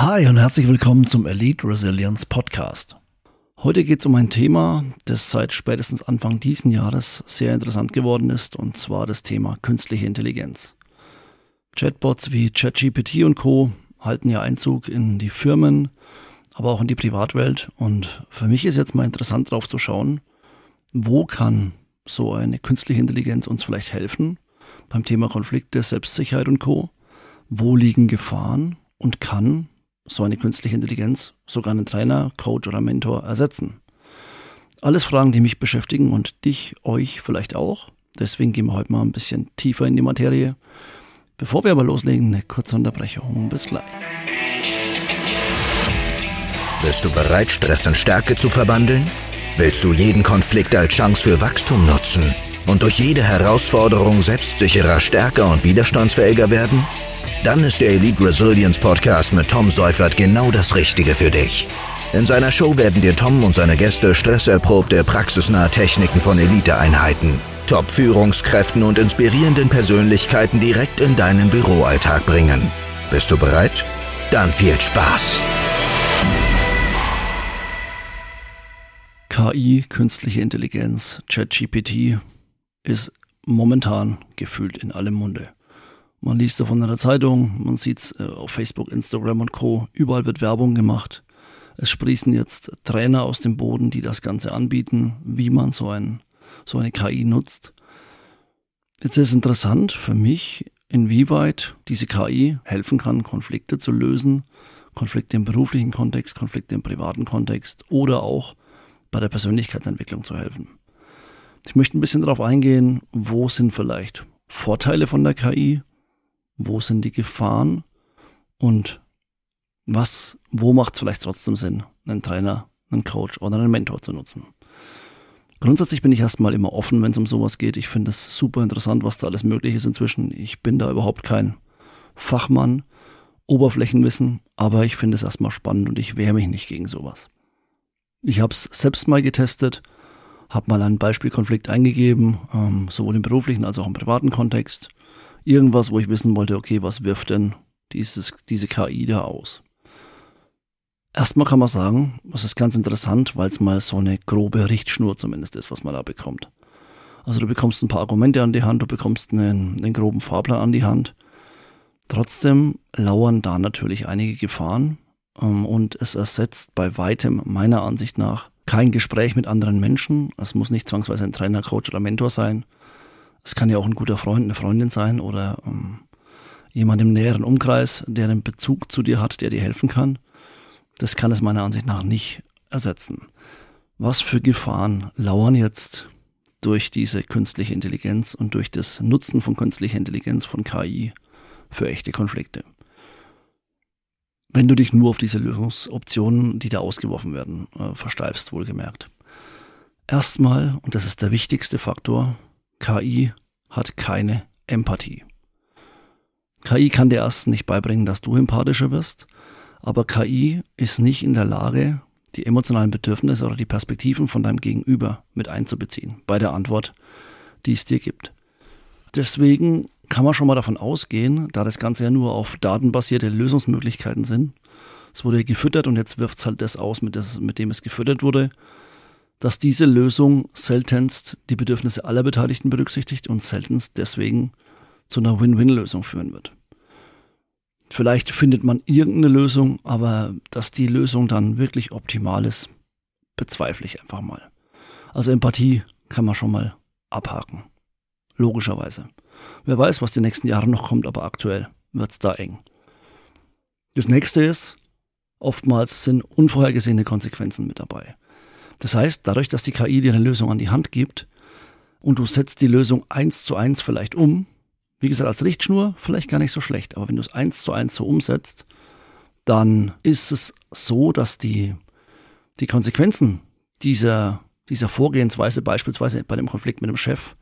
Hi und herzlich willkommen zum Elite Resilience Podcast. Heute geht es um ein Thema, das seit spätestens Anfang diesen Jahres sehr interessant geworden ist, und zwar das Thema künstliche Intelligenz. Chatbots wie ChatGPT und Co. halten ja Einzug in die Firmen, aber auch in die Privatwelt. Und für mich ist jetzt mal interessant darauf zu schauen, wo kann so eine künstliche Intelligenz uns vielleicht helfen beim Thema Konflikte, Selbstsicherheit und Co. Wo liegen Gefahren und kann so eine künstliche Intelligenz sogar einen Trainer, Coach oder Mentor ersetzen? Alles Fragen, die mich beschäftigen und dich, euch vielleicht auch. Deswegen gehen wir heute mal ein bisschen tiefer in die Materie. Bevor wir aber loslegen, eine kurze Unterbrechung. Bis gleich. Bist du bereit, Stress in Stärke zu verwandeln? Willst du jeden Konflikt als Chance für Wachstum nutzen und durch jede Herausforderung selbstsicherer, stärker und widerstandsfähiger werden? Dann ist der Elite Resilience Podcast mit Tom Seufert genau das Richtige für dich. In seiner Show werden dir Tom und seine Gäste stresserprobte, praxisnahe Techniken von Eliteeinheiten, Top-Führungskräften und inspirierenden Persönlichkeiten direkt in deinen Büroalltag bringen. Bist du bereit? Dann viel Spaß! KI, künstliche Intelligenz, ChatGPT ist momentan gefühlt in allem Munde. Man liest davon in der Zeitung, man sieht es äh, auf Facebook, Instagram und Co. Überall wird Werbung gemacht. Es sprießen jetzt Trainer aus dem Boden, die das Ganze anbieten, wie man so, ein, so eine KI nutzt. Jetzt ist interessant für mich, inwieweit diese KI helfen kann, Konflikte zu lösen. Konflikte im beruflichen Kontext, Konflikte im privaten Kontext oder auch bei der Persönlichkeitsentwicklung zu helfen. Ich möchte ein bisschen darauf eingehen, wo sind vielleicht Vorteile von der KI wo sind die Gefahren und was, wo macht es vielleicht trotzdem Sinn, einen Trainer, einen Coach oder einen Mentor zu nutzen. Grundsätzlich bin ich erstmal immer offen, wenn es um sowas geht. Ich finde es super interessant, was da alles möglich ist inzwischen. Ich bin da überhaupt kein Fachmann, Oberflächenwissen, aber ich finde es erstmal spannend und ich wehre mich nicht gegen sowas. Ich habe es selbst mal getestet, habe mal einen Beispielkonflikt eingegeben, ähm, sowohl im beruflichen als auch im privaten Kontext irgendwas, wo ich wissen wollte, okay, was wirft denn dieses, diese KI da aus? Erstmal kann man sagen, es ist ganz interessant, weil es mal so eine grobe Richtschnur zumindest ist, was man da bekommt. Also du bekommst ein paar Argumente an die Hand, du bekommst einen, einen groben Fahrplan an die Hand. Trotzdem lauern da natürlich einige Gefahren ähm, und es ersetzt bei weitem meiner Ansicht nach kein Gespräch mit anderen Menschen. Es muss nicht zwangsweise ein Trainer, Coach oder Mentor sein. Es kann ja auch ein guter Freund, eine Freundin sein oder ähm, jemand im näheren Umkreis, der einen Bezug zu dir hat, der dir helfen kann. Das kann es meiner Ansicht nach nicht ersetzen. Was für Gefahren lauern jetzt durch diese künstliche Intelligenz und durch das Nutzen von künstlicher Intelligenz, von KI für echte Konflikte? Wenn du dich nur auf diese Lösungsoptionen, die da ausgeworfen werden, äh, versteifst, wohlgemerkt. Erstmal, und das ist der wichtigste Faktor, KI hat keine Empathie. KI kann dir erst nicht beibringen, dass du empathischer wirst, aber KI ist nicht in der Lage, die emotionalen Bedürfnisse oder die Perspektiven von deinem Gegenüber mit einzubeziehen bei der Antwort, die es dir gibt. Deswegen kann man schon mal davon ausgehen, da das Ganze ja nur auf datenbasierte Lösungsmöglichkeiten sind, es wurde gefüttert und jetzt wirft es halt das aus, mit, das, mit dem es gefüttert wurde, dass diese Lösung seltenst die Bedürfnisse aller Beteiligten berücksichtigt und seltenst deswegen zu einer Win-Win-Lösung führen wird. Vielleicht findet man irgendeine Lösung, aber dass die Lösung dann wirklich optimal ist, bezweifle ich einfach mal. Also Empathie kann man schon mal abhaken. Logischerweise. Wer weiß, was die nächsten Jahre noch kommt, aber aktuell wird es da eng. Das nächste ist, oftmals sind unvorhergesehene Konsequenzen mit dabei. Das heißt, dadurch, dass die KI dir eine Lösung an die Hand gibt und du setzt die Lösung eins zu eins vielleicht um, wie gesagt, als Richtschnur vielleicht gar nicht so schlecht, aber wenn du es eins zu eins so umsetzt, dann ist es so, dass die, die Konsequenzen dieser, dieser Vorgehensweise, beispielsweise bei dem Konflikt mit dem Chef,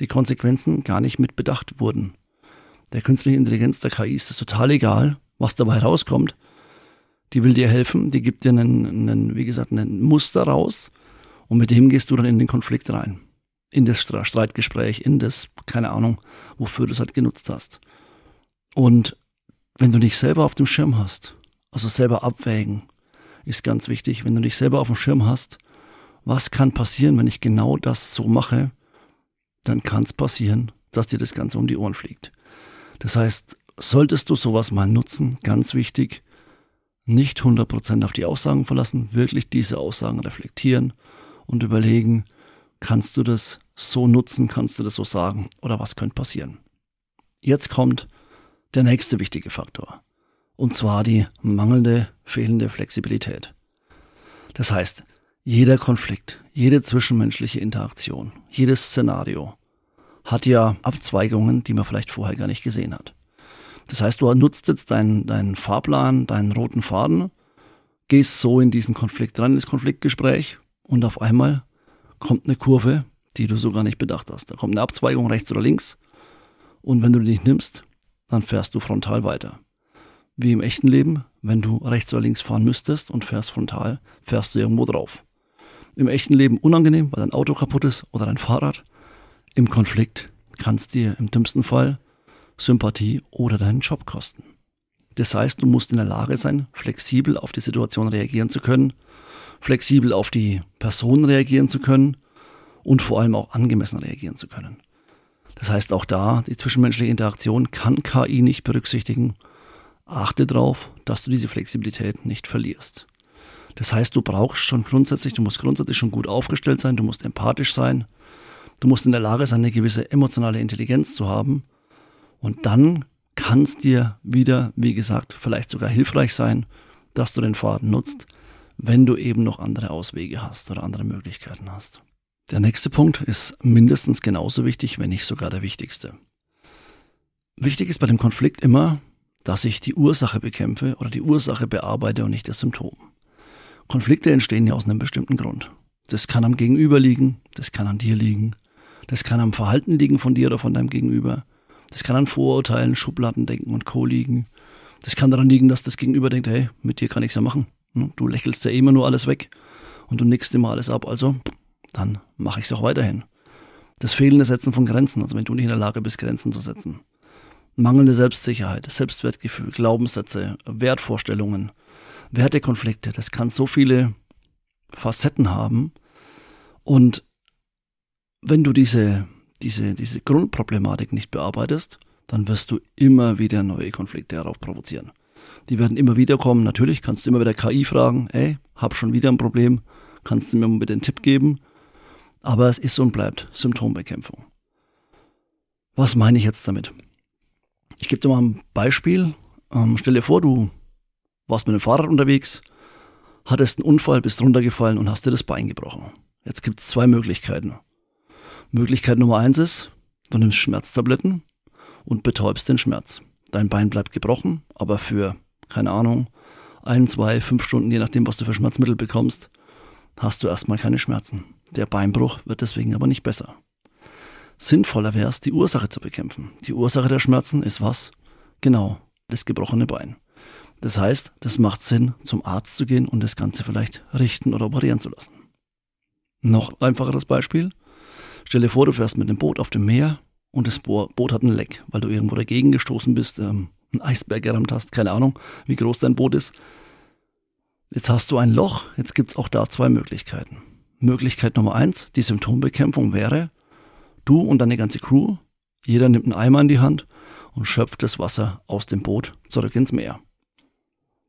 die Konsequenzen gar nicht mit bedacht wurden. Der künstlichen Intelligenz der KI ist es total egal, was dabei rauskommt, die will dir helfen, die gibt dir einen, einen, wie gesagt, ein Muster raus und mit dem gehst du dann in den Konflikt rein. In das Streitgespräch, in das, keine Ahnung, wofür du es halt genutzt hast. Und wenn du dich selber auf dem Schirm hast, Also selber abwägen ist ganz wichtig. Wenn du dich selber auf dem Schirm hast, was kann passieren, wenn ich genau das so mache, dann kann es passieren, dass dir das Ganze um die Ohren fliegt. Das heißt, solltest du sowas mal nutzen, ganz wichtig, nicht 100% auf die Aussagen verlassen, wirklich diese Aussagen reflektieren und überlegen, kannst du das so nutzen, kannst du das so sagen oder was könnte passieren. Jetzt kommt der nächste wichtige Faktor, und zwar die mangelnde, fehlende Flexibilität. Das heißt, jeder Konflikt, jede zwischenmenschliche Interaktion, jedes Szenario hat ja Abzweigungen, die man vielleicht vorher gar nicht gesehen hat. Das heißt, du nutzt jetzt deinen, deinen Fahrplan, deinen roten Faden, gehst so in diesen Konflikt rein, ins Konfliktgespräch und auf einmal kommt eine Kurve, die du so gar nicht bedacht hast. Da kommt eine Abzweigung rechts oder links und wenn du die nicht nimmst, dann fährst du frontal weiter. Wie im echten Leben, wenn du rechts oder links fahren müsstest und fährst frontal, fährst du irgendwo drauf. Im echten Leben unangenehm, weil dein Auto kaputt ist oder dein Fahrrad. Im Konflikt kann es dir im dümmsten Fall Sympathie oder deinen Job kosten. Das heißt, du musst in der Lage sein, flexibel auf die Situation reagieren zu können, flexibel auf die Person reagieren zu können und vor allem auch angemessen reagieren zu können. Das heißt, auch da, die zwischenmenschliche Interaktion kann KI nicht berücksichtigen. Achte darauf, dass du diese Flexibilität nicht verlierst. Das heißt, du brauchst schon grundsätzlich, du musst grundsätzlich schon gut aufgestellt sein, du musst empathisch sein, du musst in der Lage sein, eine gewisse emotionale Intelligenz zu haben, und dann kann es dir wieder, wie gesagt, vielleicht sogar hilfreich sein, dass du den Faden nutzt, wenn du eben noch andere Auswege hast oder andere Möglichkeiten hast. Der nächste Punkt ist mindestens genauso wichtig, wenn nicht sogar der wichtigste. Wichtig ist bei dem Konflikt immer, dass ich die Ursache bekämpfe oder die Ursache bearbeite und nicht das Symptom. Konflikte entstehen ja aus einem bestimmten Grund. Das kann am Gegenüber liegen, das kann an dir liegen, das kann am Verhalten liegen von dir oder von deinem Gegenüber, das kann an Vorurteilen, Schubladendenken und Co. liegen. Das kann daran liegen, dass das Gegenüber denkt, hey, mit dir kann ich's ja machen. Hm, du lächelst ja immer nur alles weg und du nickst immer alles ab, also dann mache ich's auch weiterhin. Das fehlende Setzen von Grenzen, also wenn du nicht in der Lage bist, Grenzen zu setzen. Mangelnde Selbstsicherheit, Selbstwertgefühl, Glaubenssätze, Wertvorstellungen, Wertekonflikte, das kann so viele Facetten haben. Und wenn du diese diese, diese Grundproblematik nicht bearbeitest, dann wirst du immer wieder neue Konflikte darauf provozieren. Die werden immer wieder kommen. Natürlich kannst du immer wieder KI fragen, ey, hab schon wieder ein Problem, kannst du mir mal bitte einen Tipp geben? Aber es ist und bleibt Symptombekämpfung. Was meine ich jetzt damit? Ich gebe dir mal ein Beispiel. Ähm, stell dir vor, du warst mit dem Fahrrad unterwegs, hattest einen Unfall, bist runtergefallen und hast dir das Bein gebrochen. Jetzt gibt es zwei Möglichkeiten. Möglichkeit Nummer eins ist, du nimmst Schmerztabletten und betäubst den Schmerz. Dein Bein bleibt gebrochen, aber für, keine Ahnung, ein, zwei, fünf Stunden, je nachdem, was du für Schmerzmittel bekommst, hast du erstmal keine Schmerzen. Der Beinbruch wird deswegen aber nicht besser. Sinnvoller wäre es, die Ursache zu bekämpfen. Die Ursache der Schmerzen ist was? Genau, das gebrochene Bein. Das heißt, das macht Sinn, zum Arzt zu gehen und das Ganze vielleicht richten oder operieren zu lassen. Noch einfacheres Beispiel. Stell dir vor, du fährst mit dem Boot auf dem Meer und das Boot hat ein Leck, weil du irgendwo dagegen gestoßen bist, ähm, einen Eisberg gerammt hast, keine Ahnung, wie groß dein Boot ist. Jetzt hast du ein Loch, jetzt gibt es auch da zwei Möglichkeiten. Möglichkeit Nummer eins, die Symptombekämpfung wäre, du und deine ganze Crew, jeder nimmt einen Eimer in die Hand und schöpft das Wasser aus dem Boot zurück ins Meer.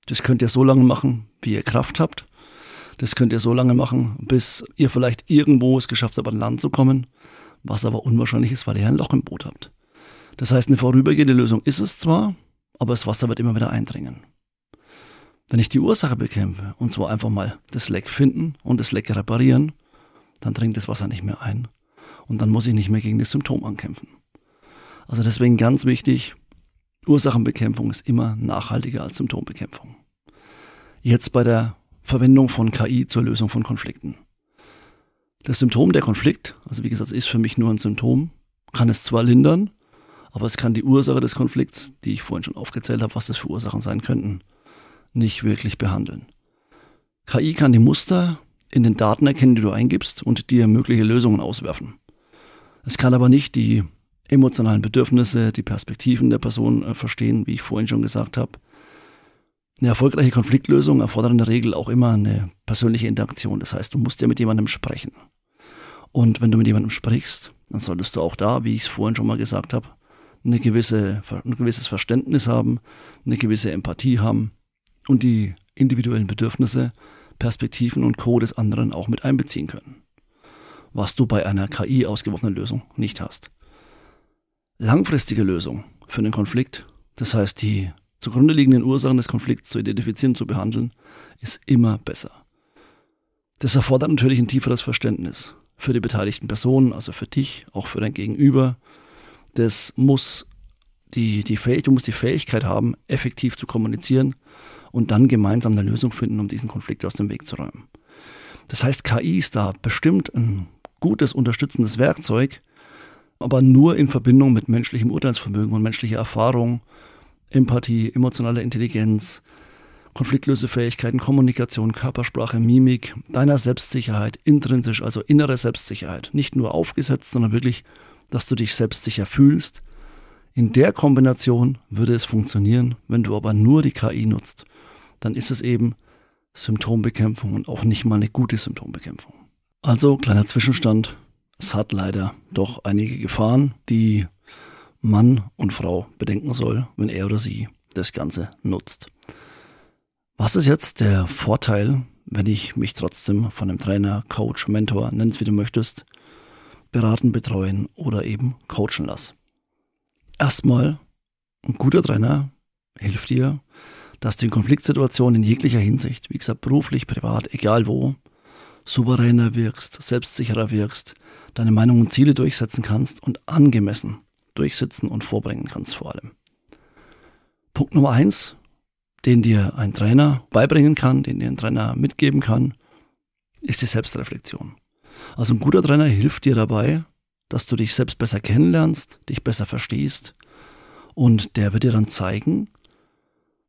Das könnt ihr so lange machen, wie ihr Kraft habt. Das könnt ihr so lange machen, bis ihr vielleicht irgendwo es geschafft habt, an Land zu kommen, was aber unwahrscheinlich ist, weil ihr ein Loch im Boot habt. Das heißt, eine vorübergehende Lösung ist es zwar, aber das Wasser wird immer wieder eindringen. Wenn ich die Ursache bekämpfe, und zwar einfach mal das Leck finden und das Leck reparieren, dann dringt das Wasser nicht mehr ein. Und dann muss ich nicht mehr gegen das Symptom ankämpfen. Also deswegen ganz wichtig, Ursachenbekämpfung ist immer nachhaltiger als Symptombekämpfung. Jetzt bei der Verwendung von KI zur Lösung von Konflikten. Das Symptom der Konflikt, also wie gesagt, ist für mich nur ein Symptom, kann es zwar lindern, aber es kann die Ursache des Konflikts, die ich vorhin schon aufgezählt habe, was das für Ursachen sein könnten, nicht wirklich behandeln. KI kann die Muster in den Daten erkennen, die du eingibst und dir mögliche Lösungen auswerfen. Es kann aber nicht die emotionalen Bedürfnisse, die Perspektiven der Person äh, verstehen, wie ich vorhin schon gesagt habe. Eine erfolgreiche Konfliktlösung erfordert in der Regel auch immer eine persönliche Interaktion. Das heißt, du musst ja mit jemandem sprechen. Und wenn du mit jemandem sprichst, dann solltest du auch da, wie ich es vorhin schon mal gesagt habe, eine gewisse, ein gewisses Verständnis haben, eine gewisse Empathie haben und die individuellen Bedürfnisse, Perspektiven und Co. des anderen auch mit einbeziehen können. Was du bei einer KI ausgeworfenen Lösung nicht hast. Langfristige Lösung für einen Konflikt, das heißt die zugrunde liegenden Ursachen des Konflikts zu identifizieren, zu behandeln, ist immer besser. Das erfordert natürlich ein tieferes Verständnis für die beteiligten Personen, also für dich, auch für dein Gegenüber. Das muss die, die Fähig du musst die Fähigkeit haben, effektiv zu kommunizieren und dann gemeinsam eine Lösung finden, um diesen Konflikt aus dem Weg zu räumen. Das heißt, KI ist da bestimmt ein gutes, unterstützendes Werkzeug, aber nur in Verbindung mit menschlichem Urteilsvermögen und menschlicher Erfahrung, Empathie, emotionaler Intelligenz, Konfliktlösefähigkeiten, Kommunikation, Körpersprache, Mimik, deiner Selbstsicherheit, intrinsisch, also innere Selbstsicherheit. Nicht nur aufgesetzt, sondern wirklich, dass du dich selbstsicher fühlst. In der Kombination würde es funktionieren, wenn du aber nur die KI nutzt. Dann ist es eben Symptombekämpfung und auch nicht mal eine gute Symptombekämpfung. Also, kleiner Zwischenstand. Es hat leider doch einige Gefahren, die Mann und Frau bedenken soll, wenn er oder sie das Ganze nutzt. Was ist jetzt der Vorteil, wenn ich mich trotzdem von einem Trainer, Coach, Mentor, nenn es wie du möchtest, beraten, betreuen oder eben coachen lasse? Erstmal, ein guter Trainer hilft dir, dass du in Konfliktsituationen in jeglicher Hinsicht, wie gesagt, beruflich, privat, egal wo, souveräner wirkst, selbstsicherer wirkst, deine Meinung und Ziele durchsetzen kannst und angemessen durchsetzen und vorbringen kannst vor allem. Punkt Nummer eins, den dir ein Trainer beibringen kann, den dir ein Trainer mitgeben kann, ist die Selbstreflexion. Also ein guter Trainer hilft dir dabei, dass du dich selbst besser kennenlernst, dich besser verstehst und der wird dir dann zeigen,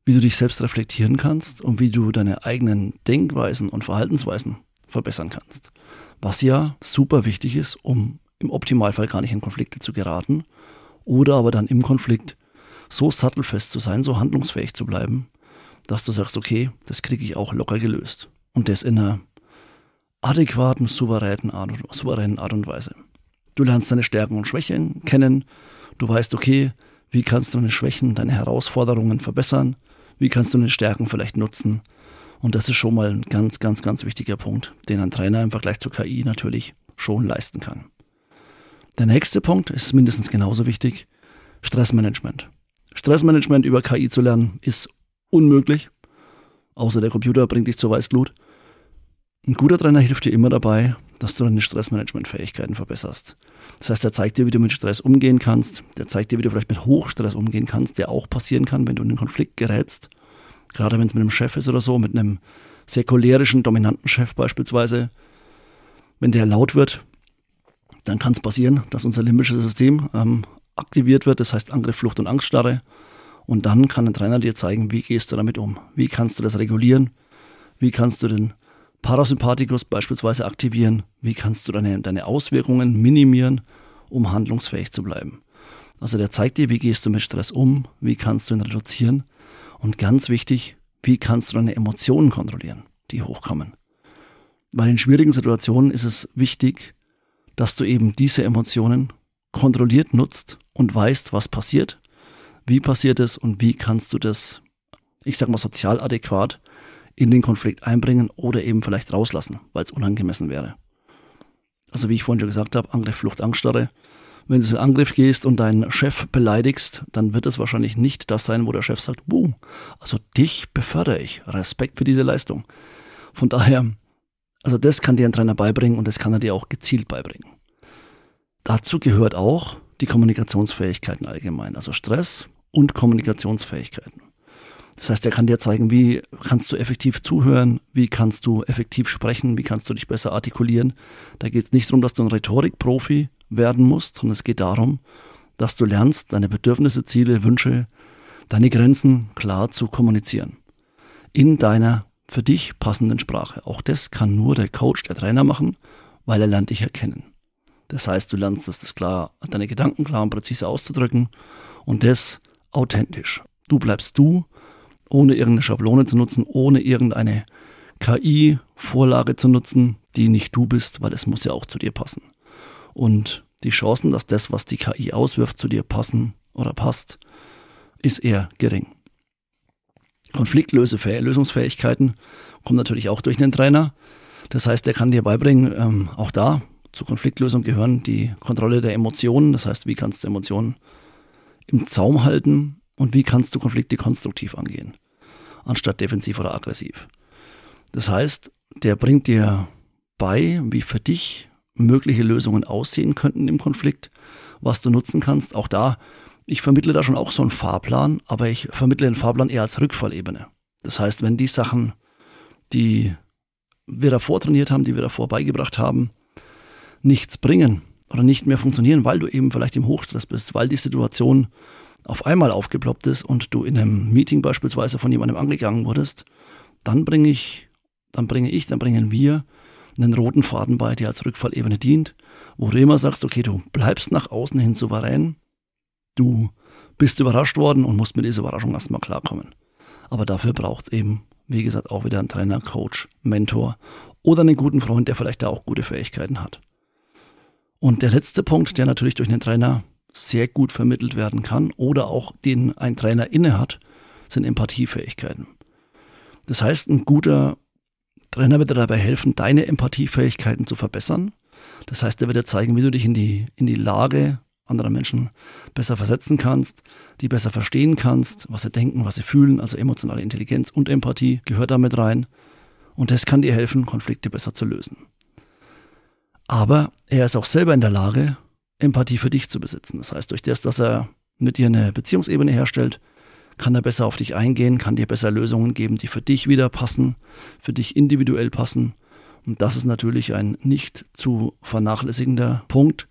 wie du dich selbst reflektieren kannst und wie du deine eigenen Denkweisen und Verhaltensweisen verbessern kannst. Was ja super wichtig ist, um im Optimalfall gar nicht in Konflikte zu geraten oder aber dann im Konflikt so sattelfest zu sein, so handlungsfähig zu bleiben, dass du sagst, okay, das kriege ich auch locker gelöst. Und das in einer adäquaten, souveränen Art, souveränen Art und Weise. Du lernst deine Stärken und Schwächen kennen. Du weißt, okay, wie kannst du deine Schwächen, deine Herausforderungen verbessern? Wie kannst du deine Stärken vielleicht nutzen? Und das ist schon mal ein ganz, ganz, ganz wichtiger Punkt, den ein Trainer im Vergleich zur KI natürlich schon leisten kann. Der nächste Punkt ist mindestens genauso wichtig. Stressmanagement. Stressmanagement über KI zu lernen ist unmöglich. Außer der Computer bringt dich zur Weißglut. Ein guter Trainer hilft dir immer dabei, dass du deine Stressmanagementfähigkeiten verbesserst. Das heißt, er zeigt dir, wie du mit Stress umgehen kannst. Der zeigt dir, wie du vielleicht mit Hochstress umgehen kannst, der auch passieren kann, wenn du in einen Konflikt gerätst. Gerade wenn es mit einem Chef ist oder so, mit einem sehr cholerischen, dominanten Chef beispielsweise. Wenn der laut wird, dann kann es passieren, dass unser limbisches System ähm, aktiviert wird, das heißt Angriff, Flucht und Angststarre. Und dann kann ein Trainer dir zeigen, wie gehst du damit um? Wie kannst du das regulieren? Wie kannst du den Parasympathikus beispielsweise aktivieren? Wie kannst du deine, deine Auswirkungen minimieren, um handlungsfähig zu bleiben? Also der zeigt dir, wie gehst du mit Stress um? Wie kannst du ihn reduzieren? Und ganz wichtig, wie kannst du deine Emotionen kontrollieren, die hochkommen? Weil in schwierigen Situationen ist es wichtig, dass du eben diese Emotionen kontrolliert nutzt und weißt, was passiert, wie passiert es und wie kannst du das, ich sag mal, sozial adäquat in den Konflikt einbringen oder eben vielleicht rauslassen, weil es unangemessen wäre. Also wie ich vorhin schon gesagt habe, Angriff, Flucht, Angststarre. Wenn du in Angriff gehst und deinen Chef beleidigst, dann wird es wahrscheinlich nicht das sein, wo der Chef sagt, Buh, also dich befördere ich. Respekt für diese Leistung. Von daher, also das kann dir ein Trainer beibringen und das kann er dir auch gezielt beibringen. Dazu gehört auch die Kommunikationsfähigkeiten allgemein, also Stress und Kommunikationsfähigkeiten. Das heißt, er kann dir zeigen, wie kannst du effektiv zuhören, wie kannst du effektiv sprechen, wie kannst du dich besser artikulieren. Da geht es nicht darum, dass du ein Rhetorikprofi werden musst, sondern es geht darum, dass du lernst, deine Bedürfnisse, Ziele, Wünsche, deine Grenzen klar zu kommunizieren. In deiner für dich passenden Sprache. Auch das kann nur der Coach, der Trainer machen, weil er lernt dich erkennen. Das heißt, du lernst es, das klar, deine Gedanken klar und präzise auszudrücken und das authentisch. Du bleibst du ohne irgendeine Schablone zu nutzen, ohne irgendeine KI-Vorlage zu nutzen, die nicht du bist, weil es muss ja auch zu dir passen. Und die Chancen, dass das, was die KI auswirft, zu dir passen oder passt, ist eher gering. Konfliktlösungsfähigkeiten kommen natürlich auch durch einen Trainer. Das heißt, der kann dir beibringen, ähm, auch da zur Konfliktlösung gehören die Kontrolle der Emotionen. Das heißt, wie kannst du Emotionen im Zaum halten und wie kannst du Konflikte konstruktiv angehen, anstatt defensiv oder aggressiv. Das heißt, der bringt dir bei, wie für dich mögliche Lösungen aussehen könnten im Konflikt, was du nutzen kannst. Auch da, ich vermittle da schon auch so einen Fahrplan, aber ich vermittle den Fahrplan eher als Rückfallebene. Das heißt, wenn die Sachen, die wir davor trainiert haben, die wir davor beigebracht haben, nichts bringen oder nicht mehr funktionieren, weil du eben vielleicht im Hochstress bist, weil die Situation auf einmal aufgeploppt ist und du in einem Meeting beispielsweise von jemandem angegangen wurdest, dann bringe ich, dann bringe ich, dann bringen wir einen roten Faden bei, der als Rückfallebene dient, wo du immer sagst, okay, du bleibst nach außen hin souverän, du bist überrascht worden und musst mit dieser Überraschung erstmal klarkommen. Aber dafür braucht es eben, wie gesagt, auch wieder einen Trainer, Coach, Mentor oder einen guten Freund, der vielleicht da auch gute Fähigkeiten hat. Und der letzte Punkt, der natürlich durch einen Trainer sehr gut vermittelt werden kann oder auch den ein Trainer innehat, sind Empathiefähigkeiten. Das heißt, ein guter Trainer wird dir dabei helfen, deine Empathiefähigkeiten zu verbessern. Das heißt, er wird dir zeigen, wie du dich in die, in die Lage anderer Menschen besser versetzen kannst, die besser verstehen kannst, was sie denken, was sie fühlen, also emotionale Intelligenz und Empathie gehört damit rein. Und das kann dir helfen, Konflikte besser zu lösen. Aber er ist auch selber in der Lage, Empathie für dich zu besitzen. Das heißt, durch das, dass er mit dir eine Beziehungsebene herstellt, kann er besser auf dich eingehen, kann dir besser Lösungen geben, die für dich wieder passen, für dich individuell passen. Und das ist natürlich ein nicht zu vernachlässigender Punkt,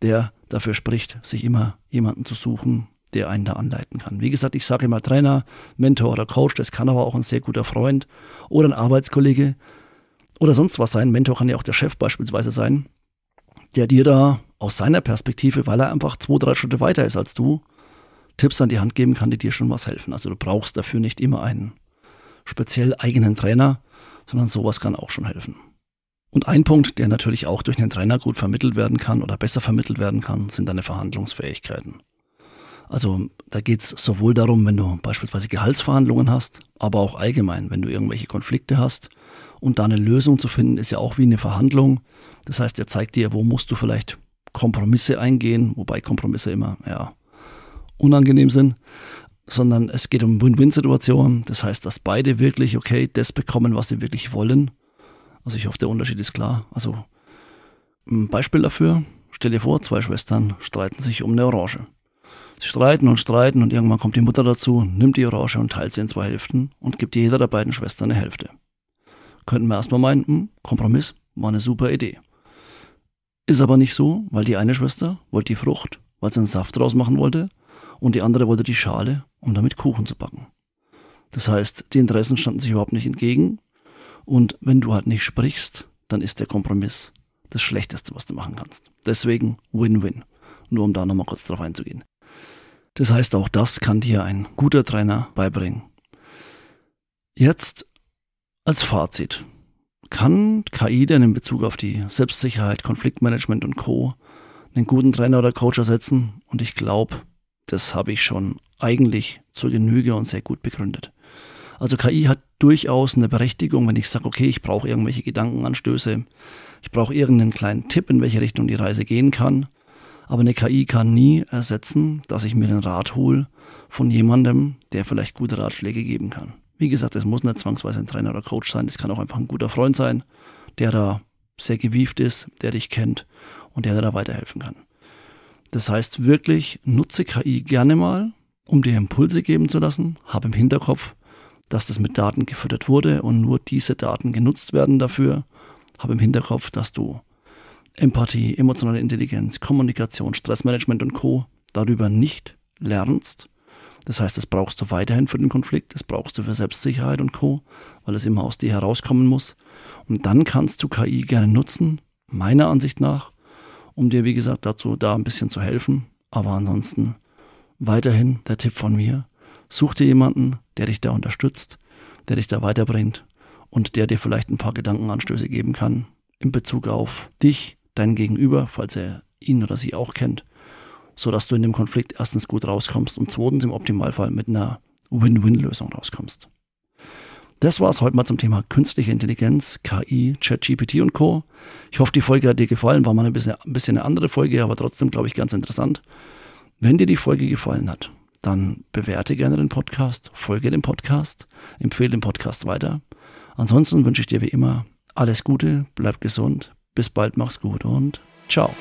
der dafür spricht, sich immer jemanden zu suchen, der einen da anleiten kann. Wie gesagt, ich sage immer Trainer, Mentor oder Coach, das kann aber auch ein sehr guter Freund oder ein Arbeitskollege oder sonst was sein. Mentor kann ja auch der Chef beispielsweise sein, der dir da aus seiner Perspektive, weil er einfach zwei, drei Schritte weiter ist als du, Tipps an die Hand geben kann, die dir schon was helfen. Also du brauchst dafür nicht immer einen speziell eigenen Trainer, sondern sowas kann auch schon helfen. Und ein Punkt, der natürlich auch durch einen Trainer gut vermittelt werden kann oder besser vermittelt werden kann, sind deine Verhandlungsfähigkeiten. Also da geht es sowohl darum, wenn du beispielsweise Gehaltsverhandlungen hast, aber auch allgemein, wenn du irgendwelche Konflikte hast. Und da eine Lösung zu finden, ist ja auch wie eine Verhandlung. Das heißt, er zeigt dir, wo musst du vielleicht Kompromisse eingehen, wobei Kompromisse immer, ja, unangenehm sind, sondern es geht um Win-Win-Situationen. Das heißt, dass beide wirklich, okay, das bekommen, was sie wirklich wollen. Also ich hoffe, der Unterschied ist klar. Also ein Beispiel dafür, stell dir vor, zwei Schwestern streiten sich um eine Orange. Sie streiten und streiten und irgendwann kommt die Mutter dazu, nimmt die Orange und teilt sie in zwei Hälften und gibt jeder der beiden Schwestern eine Hälfte. Könnten wir erstmal meinen, hm, Kompromiss war eine super Idee. Ist aber nicht so, weil die eine Schwester wollte die Frucht, weil sie einen Saft draus machen wollte und die andere wollte die Schale, um damit Kuchen zu backen. Das heißt, die Interessen standen sich überhaupt nicht entgegen und wenn du halt nicht sprichst, dann ist der Kompromiss das Schlechteste, was du machen kannst. Deswegen Win-Win. Nur um da nochmal kurz drauf einzugehen. Das heißt, auch das kann dir ein guter Trainer beibringen. Jetzt als Fazit. Kann KI denn in Bezug auf die Selbstsicherheit, Konfliktmanagement und Co. einen guten Trainer oder Coach ersetzen? Und ich glaube, das habe ich schon eigentlich zur Genüge und sehr gut begründet. Also KI hat durchaus eine Berechtigung, wenn ich sage, okay, ich brauche irgendwelche Gedankenanstöße, ich brauche irgendeinen kleinen Tipp, in welche Richtung die Reise gehen kann. Aber eine KI kann nie ersetzen, dass ich mir den Rat hole von jemandem, der vielleicht gute Ratschläge geben kann. Wie gesagt, es muss nicht zwangsweise ein Trainer oder Coach sein, es kann auch einfach ein guter Freund sein, der da sehr gewieft ist, der dich kennt und der dir da weiterhelfen kann. Das heißt wirklich, nutze KI gerne mal, um dir Impulse geben zu lassen. Habe im Hinterkopf, dass das mit Daten gefüttert wurde und nur diese Daten genutzt werden dafür. Habe im Hinterkopf, dass du Empathie, emotionale Intelligenz, Kommunikation, Stressmanagement und Co. darüber nicht lernst. Das heißt, das brauchst du weiterhin für den Konflikt, das brauchst du für Selbstsicherheit und Co., weil es immer aus dir herauskommen muss. Und dann kannst du KI gerne nutzen, meiner Ansicht nach, um dir, wie gesagt, dazu da ein bisschen zu helfen. Aber ansonsten weiterhin der Tipp von mir, Such dir jemanden, der dich da unterstützt, der dich da weiterbringt und der dir vielleicht ein paar Gedankenanstöße geben kann in Bezug auf dich, dein Gegenüber, falls er ihn oder sie auch kennt, sodass du in dem Konflikt erstens gut rauskommst und zweitens im Optimalfall mit einer Win-Win-Lösung rauskommst. Das war es heute mal zum Thema künstliche Intelligenz, KI, ChatGPT und Co. Ich hoffe, die Folge hat dir gefallen. War mal ein bisschen, ein bisschen eine andere Folge, aber trotzdem, glaube ich, ganz interessant. Wenn dir die Folge gefallen hat, dann bewerte gerne den Podcast, folge dem Podcast, empfehle den Podcast weiter. Ansonsten wünsche ich dir wie immer alles Gute, bleib gesund, bis bald, mach's gut und ciao.